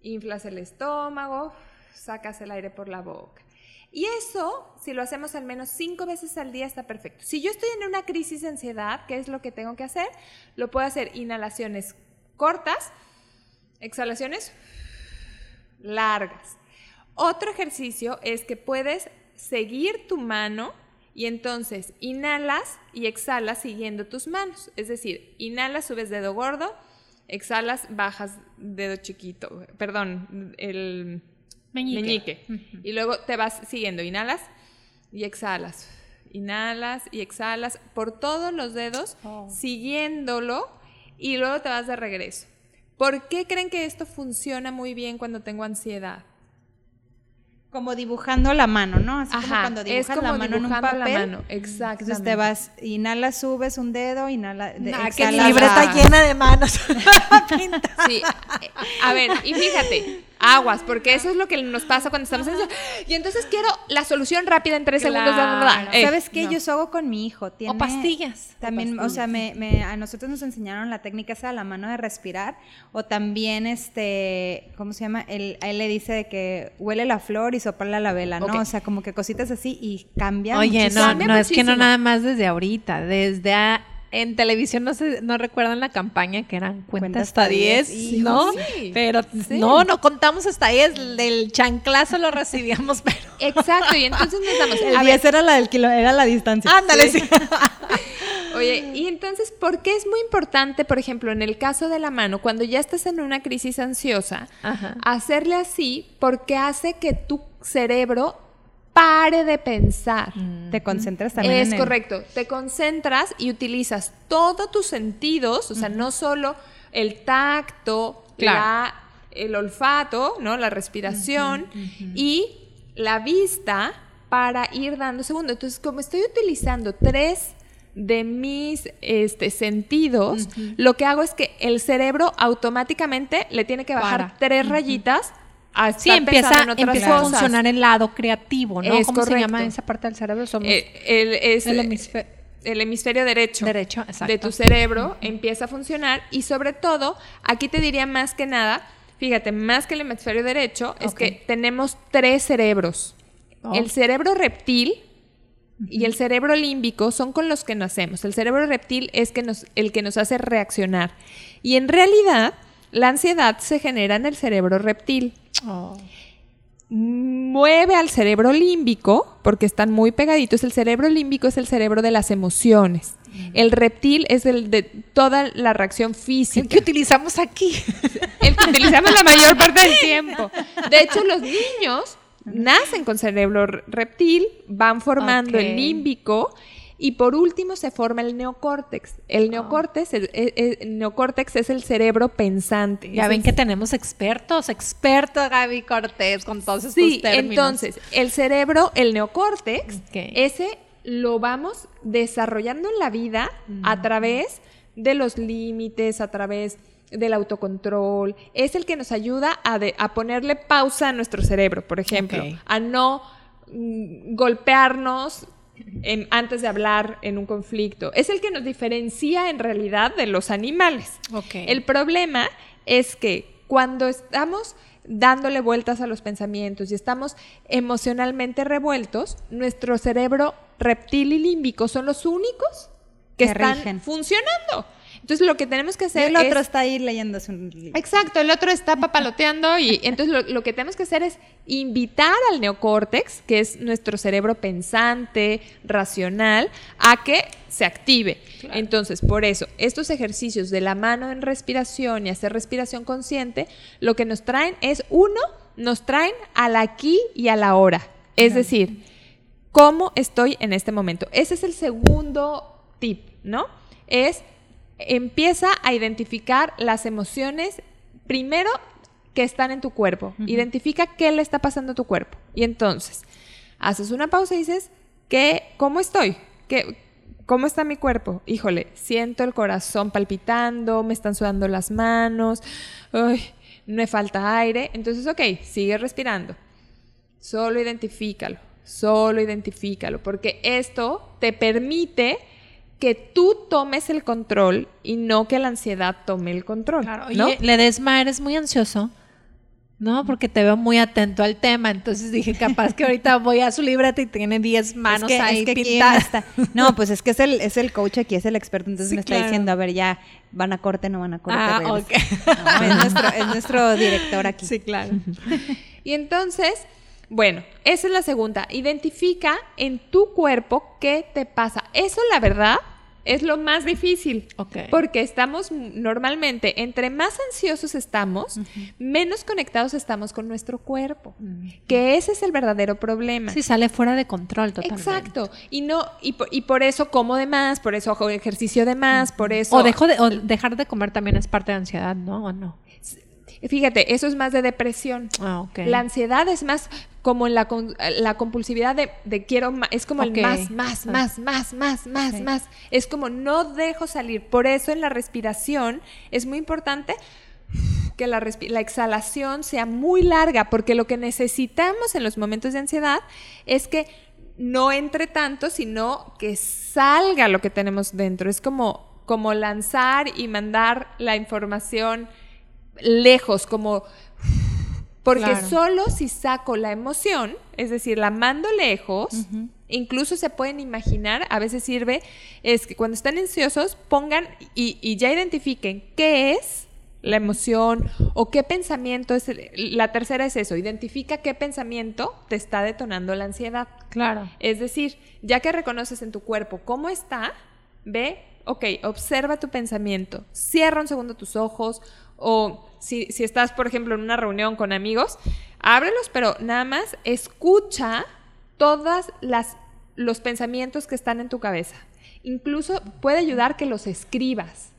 Inflas el estómago, sacas el aire por la boca. Y eso, si lo hacemos al menos cinco veces al día, está perfecto. Si yo estoy en una crisis de ansiedad, ¿qué es lo que tengo que hacer? Lo puedo hacer inhalaciones cortas, exhalaciones largas. Otro ejercicio es que puedes seguir tu mano y entonces inhalas y exhalas siguiendo tus manos. Es decir, inhalas, subes dedo gordo, exhalas, bajas dedo chiquito. Perdón, el
Meñique.
meñique. Y luego te vas siguiendo, inhalas y exhalas. Inhalas y exhalas por todos los dedos,
Oh.
siguiéndolo y luego te vas de regreso. ¿Por qué creen que esto funciona muy bien cuando tengo ansiedad?
Como dibujando la mano, ¿no? Así como
Ajá,
cuando
es
dibujas
como
la mano en un
dibujando la
papel.
mano, exactamente.
Entonces te vas, inhalas, subes un dedo, inhala, de,
Nah, que
exhalas,
mi libreta
llena de manos.
Sí. eh, A ver, y fíjate, aguas, porque eso es lo que nos pasa cuando estamos en eso. Y entonces quiero la solución rápida en tres segundos.
Claro.
Eh,
¿Sabes qué?
no.
Yo hago con mi hijo. Tiene,
pastillas.
También,
O
o sea, me, me- a nosotros nos enseñaron la técnica esa de la mano de respirar. O también, este, ¿cómo se llama? Él, a él le dice de que huele la flor y sopla la vela, ¿no? O sea, como que cositas así y cambia
Oye,
muchísimo.
no, no, es que no nada más desde ahorita, desde a- en televisión no sé, no recuerdan la campaña que eran cuenta
Cuenta
hasta
hasta
10,
10,
¿no?
sí.
Pero
Sí.
no, no contamos hasta 10, del chanclazo lo recibíamos, pero
Exacto, y entonces nos damos.
El
a ver,
10 era la del kilo, era la distancia.
ándale, sí.
Oye, y entonces, ¿por qué es muy importante, por ejemplo, en el caso de la mano, cuando ya estás en una crisis ansiosa,
Ajá.
hacerle así porque hace que tu cerebro pare de pensar.
Te concentras también
Es
en
correcto. Te concentras y utilizas todos tus sentidos, o sea, no solo el tacto,
Claro.
la- el olfato, ¿no? La respiración y la vista para ir dando segundo. Entonces, como estoy utilizando tres de mis este, sentidos, lo que hago es que el cerebro automáticamente le tiene que bajar
Para.
tres rayitas a
Sí,
estar
empieza,
pensando en otras
empieza a
cosas.
funcionar el lado creativo, ¿no?
Es
¿Cómo se
correcto.
llama esa parte del cerebro? Somos
Eh, el, es-
el hemisfe-
el hemisferio derecho,
Derecho,
de tu cerebro empieza a funcionar y sobre todo, aquí te diría más que nada, fíjate, más que el hemisferio derecho, es
Ok.
que tenemos tres cerebros.
Oh.
El cerebro reptil y el cerebro límbico son con los que nacemos. El cerebro reptil es que nos, el que nos hace reaccionar. Y en realidad, la ansiedad se genera en el cerebro reptil
Oh.
mueve al cerebro límbico, porque están muy pegaditos. El cerebro límbico es el cerebro de las emociones. El reptil es el de toda la reacción
El
física.
que utilizamos aquí.
El que utilizamos la mayor parte del tiempo. De hecho, los niños nacen con cerebro reptil, van formando el límbico y por último se forma el neocórtex. El neocórtex, el, el- el neocórtex es el cerebro pensante.
Ya
Es
ven que tenemos expertos, expertos Gaby Cortés con todos estos
Sí,
términos.
entonces, el cerebro, el neocórtex, ese lo vamos desarrollando en la vida a través de los límites, a través del autocontrol. Es el que nos ayuda a, de- a ponerle pausa a nuestro cerebro, por ejemplo, a no mm, golpearnos en- antes de hablar en un conflicto. Es el que nos diferencia en realidad de los animales. El problema es que cuando estamos dándole vueltas a los pensamientos y estamos emocionalmente revueltos, nuestro cerebro reptil y límbico son los únicos que,
Que
están
rigen.
funcionando. Entonces lo que tenemos que
Y
hacer
el otro
es...
está ahí leyéndose un libro.
Exacto, el otro está papaloteando y entonces lo, lo que tenemos que hacer es invitar al neocórtex, que es nuestro cerebro pensante, racional, a que se active. Entonces, por eso, estos ejercicios de la mano en respiración y hacer respiración consciente, lo que nos traen es, uno, nos traen al aquí y a la hora. Es decir, cómo estoy en este momento. Ese es el segundo tip, ¿no? Es empieza a identificar las emociones primero que están en tu cuerpo. Identifica qué le está pasando a tu cuerpo. Y entonces, haces una pausa y dices, ¿qué, ¿cómo estoy? ¿Qué, ¿Cómo está mi cuerpo? Híjole, siento el corazón palpitando, me están sudando las manos, uy, me falta aire. Entonces, ok, sigue respirando. Solo identifícalo, solo identifícalo, porque esto te permite que tú tomes el control y no que la ansiedad tome el control.
Claro,
¿no?
oye, Ledesma, eres muy ansioso. No, porque te veo muy atento al tema. Entonces dije, capaz que ahorita voy a su libreta y tiene 10 manos
es que,
ahí
es que
pintadas.
está- No, pues es que es el, es el coach aquí, es el experto, entonces
Sí,
me está
claro.
diciendo, a ver, ya, van a corte, no van a corte.
Ah,
regresa.
ok.
No, es, nuestro, es nuestro director aquí.
Sí, claro.
Y entonces, bueno, esa es la segunda. Identifica en tu cuerpo qué te pasa. Eso, la verdad, es lo más difícil. Porque estamos normalmente, entre más ansiosos estamos, menos conectados estamos con nuestro cuerpo. Que ese es el verdadero problema.
Sí, sale fuera de control totalmente.
Exacto. Y no, y por, y por eso como de más, por eso hago ejercicio de más, por eso.
O, dejo de, o dejar de comer también es parte de ansiedad, ¿no? ¿O no?
Fíjate, eso es más de depresión.
Ah.
La ansiedad es más como la, con- la compulsividad de, de quiero más, es como
Ok.
el más, más,
Ah.
más, más, más, más,
Ok.
más. Es como no dejo salir. Por eso en la respiración es muy importante que la, la exhalación sea muy larga, porque lo que necesitamos en los momentos de ansiedad es que no entre tanto, sino que salga lo que tenemos dentro. Es como, como lanzar y mandar la información lejos, como... Porque
Claro.
solo si saco la emoción, es decir, la mando lejos, incluso se pueden imaginar, a veces sirve, es que cuando están ansiosos pongan y, y ya identifiquen qué es la emoción o qué pensamiento es. el- la tercera es eso, identifica qué pensamiento te está detonando la ansiedad.
Claro.
Es decir, ya que reconoces en tu cuerpo cómo está, ve, ok, observa tu pensamiento, cierra un segundo tus ojos o si, si estás, por ejemplo, en una reunión con amigos, ábrelos, pero nada más escucha todas las los pensamientos que están en tu cabeza. Incluso puede ayudar que los escribas.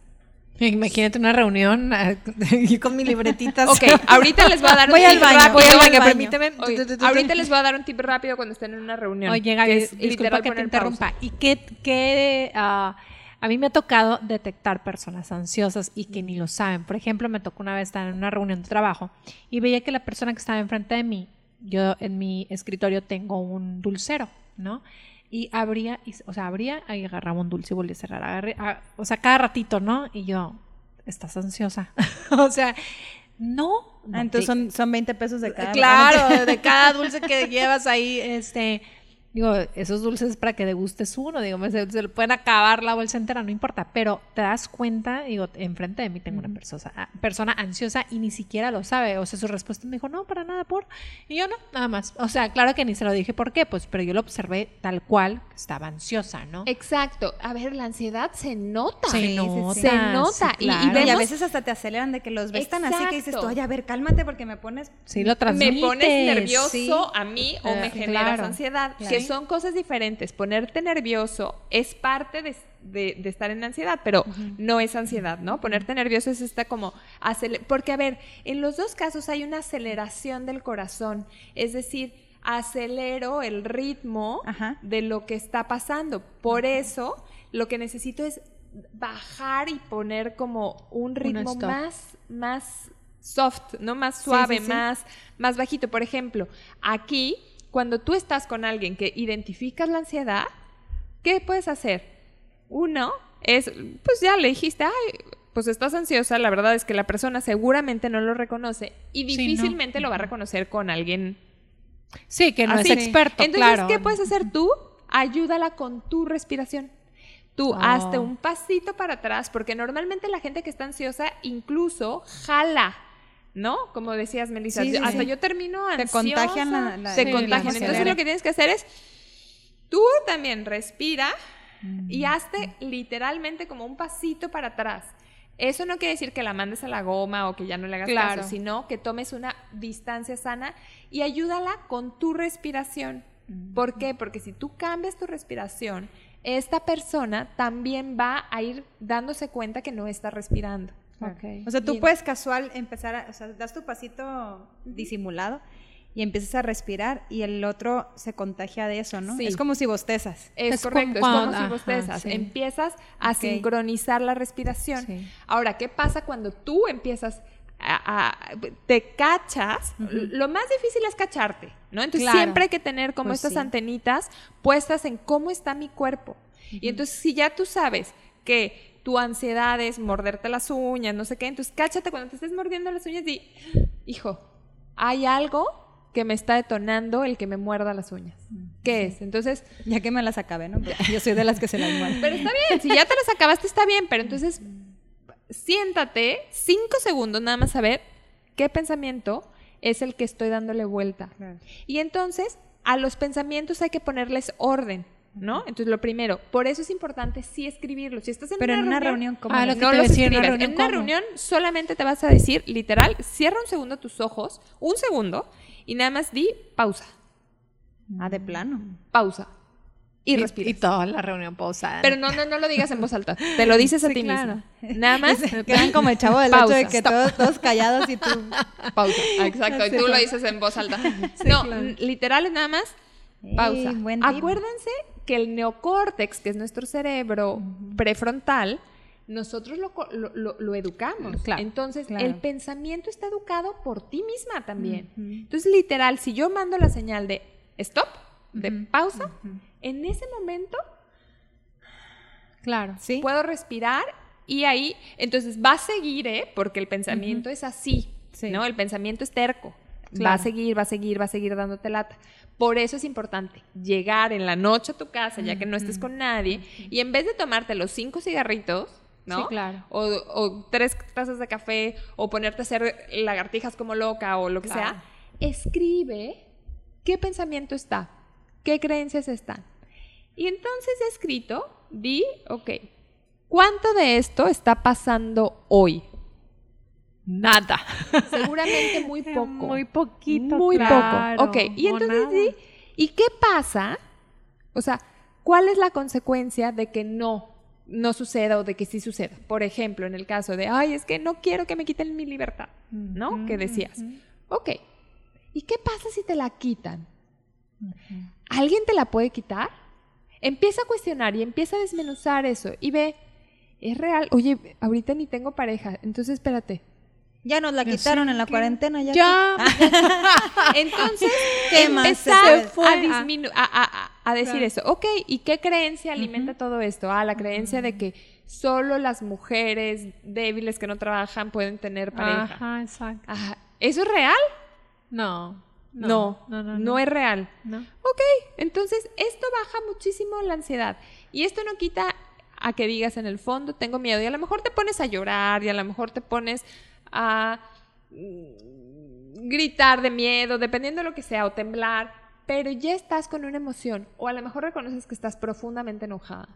Imagínate una reunión ah, yo con mi libretita.
Ok, ahorita les voy a dar un
Voy
tip
baño,
rápido.
voy al baño.
permíteme.
Oye, ahorita les voy a dar un tip rápido cuando estén en una reunión.
Oye, Gaby, disculpa que te interrumpa.
pausa.
¿Y qué, qué, ah, a mí me ha tocado detectar personas ansiosas y que ni lo saben? Por ejemplo, me tocó una vez estar en una reunión de trabajo y veía que la persona que estaba enfrente de mí, yo en mi escritorio tengo un dulcero, ¿no? Y abría, y, o sea, abría y agarraba un dulce y volvía a cerrar. agarré- ah, o sea, cada ratito, ¿no? Y yo, estás ansiosa. o sea, no. no
Ah, entonces son, son 20 pesos de cada.
Claro, de cada dulce que llevas ahí, este, digo, esos dulces para que degustes uno, digo, me- se, se pueden acabar la bolsa entera, no importa, pero te das cuenta, digo, enfrente de mí tengo una persona, persona ansiosa y ni siquiera lo sabe, o sea, su respuesta me dijo, no, para nada, por, y yo no, nada más, o sea, claro que ni se lo dije por qué, pues, pero yo lo observé tal cual, que estaba ansiosa, ¿no?
Exacto. A ver, la ansiedad se nota.
Se nota,
Se nota.
sí,
Y- y
claro.
vemos-
Y a veces hasta te aceleran de que los ves tan así que dices tú, oye, a ver, cálmate porque me pones.
Sí, lo transmites.
me pones nervioso
sí.
a mí o
Eh,
me generas
claro.
ansiedad,
Claro.
Son cosas diferentes. Ponerte nervioso es parte de, de- de estar en ansiedad, pero no es ansiedad, ¿no? Ponerte nervioso es esta como... Porque, a ver, en los dos casos hay una aceleración del corazón, es decir, acelero el ritmo
Ajá.
de lo que está pasando. Por eso, lo que necesito es bajar y poner como un ritmo más, más soft, ¿no? Más suave,
sí, sí.
más, más bajito. Por ejemplo, aquí, cuando tú estás con alguien que identificas la ansiedad, ¿qué puedes hacer? Uno es, pues ya le dijiste, ay, pues estás ansiosa, la verdad es que la persona seguramente no lo reconoce y
Sí, no.
difícilmente lo va a reconocer con alguien
Sí, que no
así.
es experto,
Entonces,
claro.
¿qué puedes hacer tú? Ayúdala con tu respiración. Tú
Oh.
hazte un pasito para atrás, porque normalmente la gente que está ansiosa incluso jala, ¿no? Como decías, Melissa,
Sí, sí,
hasta
sí.
yo termino
Te
ansiosa.
contagian la- la-
te
Sí, la
contagian. Entonces lo que tienes que hacer es, tú también respira y hazte literalmente como un pasito para atrás. Eso no quiere decir que la mandes a la goma o que ya no le hagas
Claro.
caso, sino que tomes una distancia sana y ayúdala con tu respiración. ¿Por qué? Porque si tú cambias tu respiración, esta persona también va a ir dándose cuenta que no está respirando.
Ok.
O sea, tú
Bien.
puedes casual empezar, a, o sea, das tu pasito disimulado y empiezas a respirar y el otro se contagia de eso, ¿no?
Sí.
Es como si bostezas.
Es,
Es
correcto,
como
es como
cuando-
si
ajá,
bostezas.
sí.
Empiezas a
Ok.
sincronizar la respiración.
Sí.
Ahora, ¿qué pasa cuando tú empiezas a, a- te cachas? Lo más difícil es cacharte, ¿no? Entonces
Claro.
siempre hay que tener como
Pues
estas
sí.
antenitas puestas en cómo está mi cuerpo. Y entonces si ya tú sabes que tu ansiedad es morderte las uñas, no sé qué, entonces cáchate cuando te estés mordiendo las uñas y, hijo, hay algo que me está detonando el que me muerda las uñas. ¿Qué es? Entonces,
Ya que me las acabé, ¿no? Porque yo soy de las que se las muero.
pero está bien, si ya te las acabaste está bien, pero entonces siéntate cinco segundos nada más a ver qué pensamiento es el que estoy dándole vuelta. Y entonces a los pensamientos hay que ponerles orden, ¿no? Entonces lo primero, por eso es importante sí escribirlo. Si estás en
Pero
una
en una
reunión,
reunión, como
Ah, lo que
no
te
los
decía, en una reunión,
En una
¿cómo?
reunión solamente te vas a decir, literal, cierra un segundo tus ojos, un segundo, y nada más di pausa,
Ah, de plano.
pausa. Y,
Y,
respiras.
y toda la reunión pausada.
Pero no, no, no lo digas en voz alta. Te lo dices a
Sí,
ti
claro.
misma. Nada más.
Quedan como el chavo del 8 de
Pausa.
que todos, todos callados y tú...
Pausa. Exacto. Y tú lo dices en voz alta. no, literal es nada más. Pausa.
Ey.
Acuérdense que el neocórtex, que es nuestro cerebro prefrontal, nosotros lo, educamos.
Claro,
Entonces,
claro.
el pensamiento está educado por ti misma también. Entonces, literal, si yo mando la señal de stop, de pausa, en ese momento
Claro.
Sí.
puedo respirar y ahí, entonces va a seguir, ¿eh? Porque el pensamiento es así,
Sí.
¿no? El pensamiento es terco. Va a seguir, va a seguir, va a seguir dándote lata. Por eso es importante llegar en la noche a tu casa, ya que no estés con nadie, y en vez de tomarte los cinco cigarritos, ¿no?
Sí, claro.
O, o tres tazas de café, o ponerte a hacer lagartijas como loca, o lo que
Claro.
sea, escribe qué pensamiento está, qué creencias están. Y entonces escrito, di, ok, ¿Cuánto de esto está pasando hoy?
Nada.
Seguramente muy poco.
Muy poquito.
Muy
claro.
poco. Ok, y entonces. ¿sí? ¿y qué pasa? O sea, ¿cuál es la consecuencia de que no, no suceda o de que sí suceda? Por ejemplo, en el caso de, ay, es que no quiero que me quiten mi libertad, ¿no? Que decías. Ok, ¿y qué pasa si te la quitan? ¿Alguien te la puede quitar? Empieza a cuestionar y empieza a desmenuzar eso y ve, es real, oye, ahorita ni tengo pareja, entonces espérate,
Ya nos la quitaron en la
que-
cuarentena. Ya.
Ya.
Entonces,
¿Qué
empezar a, disminu- a, a- a- a decir
Claro.
eso. Ok, ¿y qué creencia alimenta todo esto? Ah, la creencia de que solo las mujeres débiles que no trabajan pueden tener pareja.
Ajá, exacto.
Ajá. ¿Eso es real?
No.
No,
No, no, no.
es real.
No.
Ok, entonces esto baja muchísimo la ansiedad. Y esto no quita a que digas en el fondo, tengo miedo. Y a lo mejor te pones a llorar y a lo mejor te pones a mm, gritar de miedo, dependiendo de lo que sea, o temblar. Pero ya estás con una emoción. O a lo mejor reconoces que estás profundamente enojada.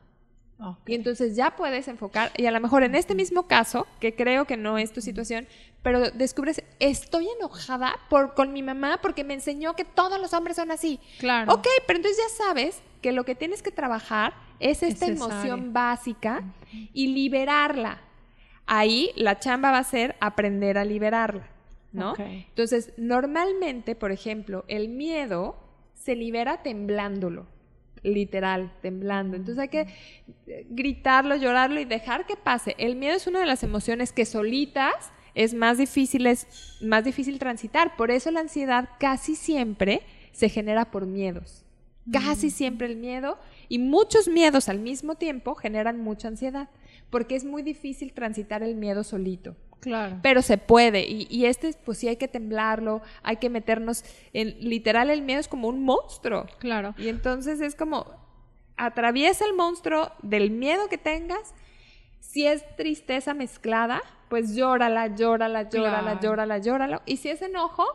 Y entonces ya puedes enfocar, y a lo mejor en este mismo caso, que creo que no es tu situación, pero descubres, estoy enojada por, con mi mamá porque me enseñó que todos los hombres son así.
Claro.
Ok, pero entonces ya sabes que lo que tienes que trabajar es esta emoción básica y liberarla. Ahí la chamba va a ser aprender a liberarla, ¿no? Entonces, normalmente, por ejemplo, el miedo se libera temblándolo, literal, temblando. Entonces hay que gritarlo, llorarlo y dejar que pase. El miedo es una de las emociones que solitas es más difícil, es más difícil transitar. Por eso la ansiedad casi siempre se genera por miedos. Casi siempre el miedo y muchos miedos al mismo tiempo generan mucha ansiedad, porque es muy difícil transitar el miedo solito.
Claro.
Pero se puede. Y, y este, pues sí hay que temblarlo, hay que meternos en. Literal, el miedo es como un monstruo.
Claro.
Y entonces es como. Atraviesa el monstruo del miedo que tengas. Si es tristeza mezclada, pues llórala, llórala, llórala,
Claro.
llórala, llórala. Y si es enojo,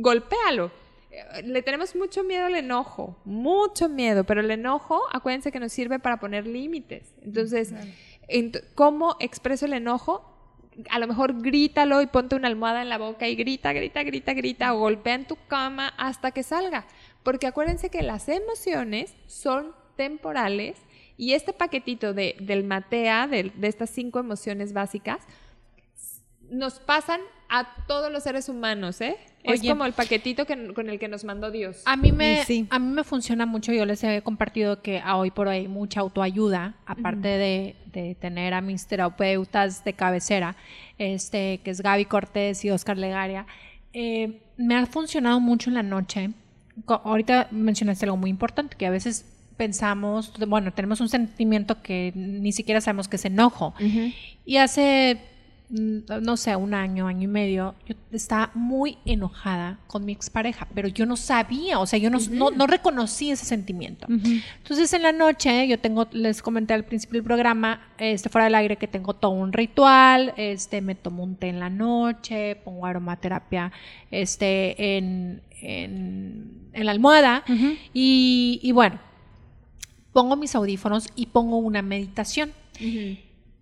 golpéalo. Eh, Le tenemos mucho miedo al enojo, mucho miedo, pero el enojo, acuérdense que nos sirve para poner límites. Entonces, ent- ¿cómo expreso el enojo? A lo mejor grítalo y ponte una almohada en la boca y grita, grita, grita, grita, o golpea en tu cama hasta que salga. Porque acuérdense que las emociones son temporales y este paquetito de, del Matea, de, de estas cinco emociones básicas, nos pasan a todos los seres humanos, ¿eh? es como el paquetito que- con el que nos mandó Dios.
A mí me,
sí.
a mí me funciona mucho. Yo les he compartido que a hoy por hoy hay mucha autoayuda, aparte de, de tener a mis terapeutas de cabecera, este, que es Gaby Cortés y Oscar Legaria. Eh, me ha funcionado mucho en la noche. Ahorita mencionaste algo muy importante, que a veces pensamos, bueno, tenemos un sentimiento que ni siquiera sabemos que es enojo. Y hace, no sé, un año, año y medio, yo estaba muy enojada con mi expareja, pero yo no sabía, o sea, yo no, no, no reconocí ese sentimiento. Entonces en la noche, yo tengo, les comenté al principio del programa, este, fuera del aire, que tengo todo un ritual, este, me tomo un té en la noche, pongo aromaterapia, este, en, en, en la almohada, y, y bueno, pongo mis audífonos y pongo una meditación.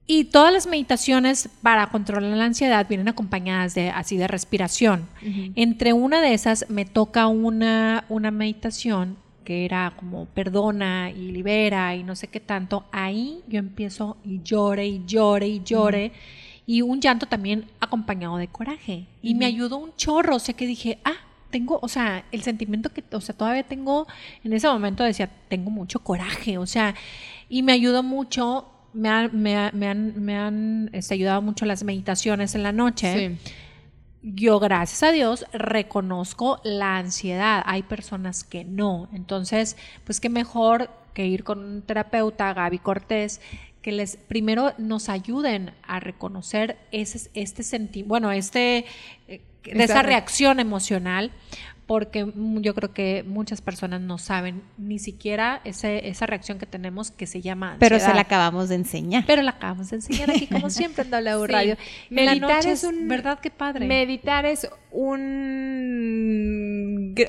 Y todas las meditaciones para controlar la ansiedad vienen acompañadas de así de respiración. Entre una de esas me toca una, una meditación que era como perdona y libera y no sé qué tanto. Ahí yo empiezo y llore y llore y llore. Y un llanto también acompañado de coraje. Y me ayudó un chorro. O sea que dije, ah, tengo, o sea, el sentimiento que, o sea, todavía tengo, en ese momento decía, tengo mucho coraje. O sea, y me ayudó mucho me, han- me, ha- me han, me han este, ayudado mucho las meditaciones en la noche. Yo, gracias a Dios, reconozco la ansiedad. Hay personas que no. Entonces, pues qué mejor que ir con un terapeuta, Gaby Cortés, que les primero nos ayuden a reconocer ese, este sentimiento, bueno, este, eh, de
Esa
esa
re-
reacción emocional, porque yo creo que muchas personas no saben ni siquiera ese, esa reacción que tenemos que se llama
Pero se la acabamos de enseñar.
Pero la acabamos de enseñar aquí, como siempre, en W
Sí.
Radio. En la
Meditar
noche
es un-
¿Verdad? Qué padre.
Meditar es un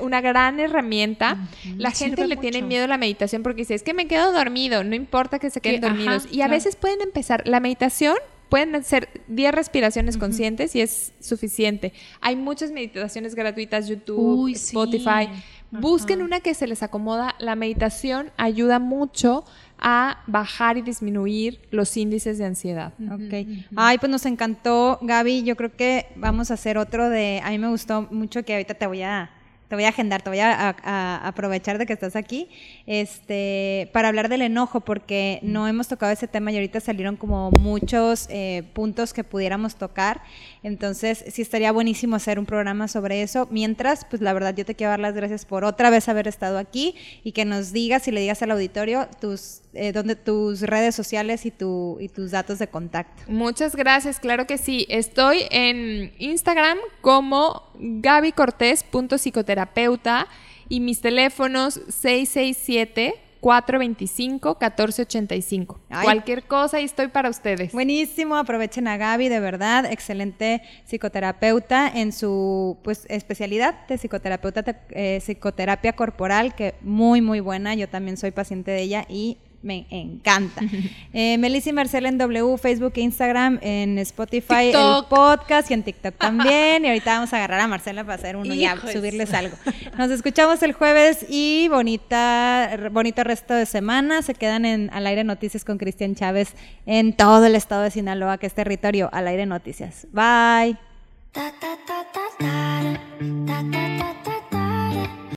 una gran herramienta. La gente le tiene miedo a la meditación porque dice, es que me quedo dormido, no importa que se queden dormidos. y a veces pueden empezar, la meditación pueden ser 10 respiraciones conscientes y es suficiente. Hay muchas meditaciones gratuitas, YouTube, Spotify. Busquen una que se les acomoda. La meditación ayuda mucho a bajar y disminuir los índices de ansiedad.
Ok. Ay, pues nos encantó, Gaby. Yo creo que vamos a hacer otro de. A mí me gustó mucho que ahorita te voy a te voy a agendar, te voy a, aprovechar de que estás aquí, este, para hablar del enojo, porque no hemos tocado ese tema y ahorita salieron como muchos eh, puntos que pudiéramos tocar. Entonces, sí estaría buenísimo hacer un programa sobre eso. Mientras, pues la verdad, yo te quiero dar las gracias por otra vez haber estado aquí y que nos digas y le digas al auditorio tus, eh, donde, tus redes sociales y, tu, y tus datos de contacto.
Muchas gracias, claro que sí. Estoy en Instagram como gabycortés.psicoterapeuta y mis teléfonos 667 425-1485. Cualquier cosa y estoy para ustedes.
Buenísimo, aprovechen a Gaby, de verdad, excelente psicoterapeuta en su pues especialidad de psicoterapeuta, eh, psicoterapia corporal, que muy, muy buena. Yo también soy paciente de ella y me encanta. Eh, Melissa y Marcela en W, Facebook e Instagram, en Spotify, el podcast y en TikTok también. y ahorita vamos a agarrar a Marcela para hacer uno y subirles algo. Nos escuchamos el jueves y bonita, bonito resto de semana. Se quedan en Al Aire Noticias con Cristian Chávez en todo el estado de Sinaloa, que es territorio Al Aire Noticias. Bye.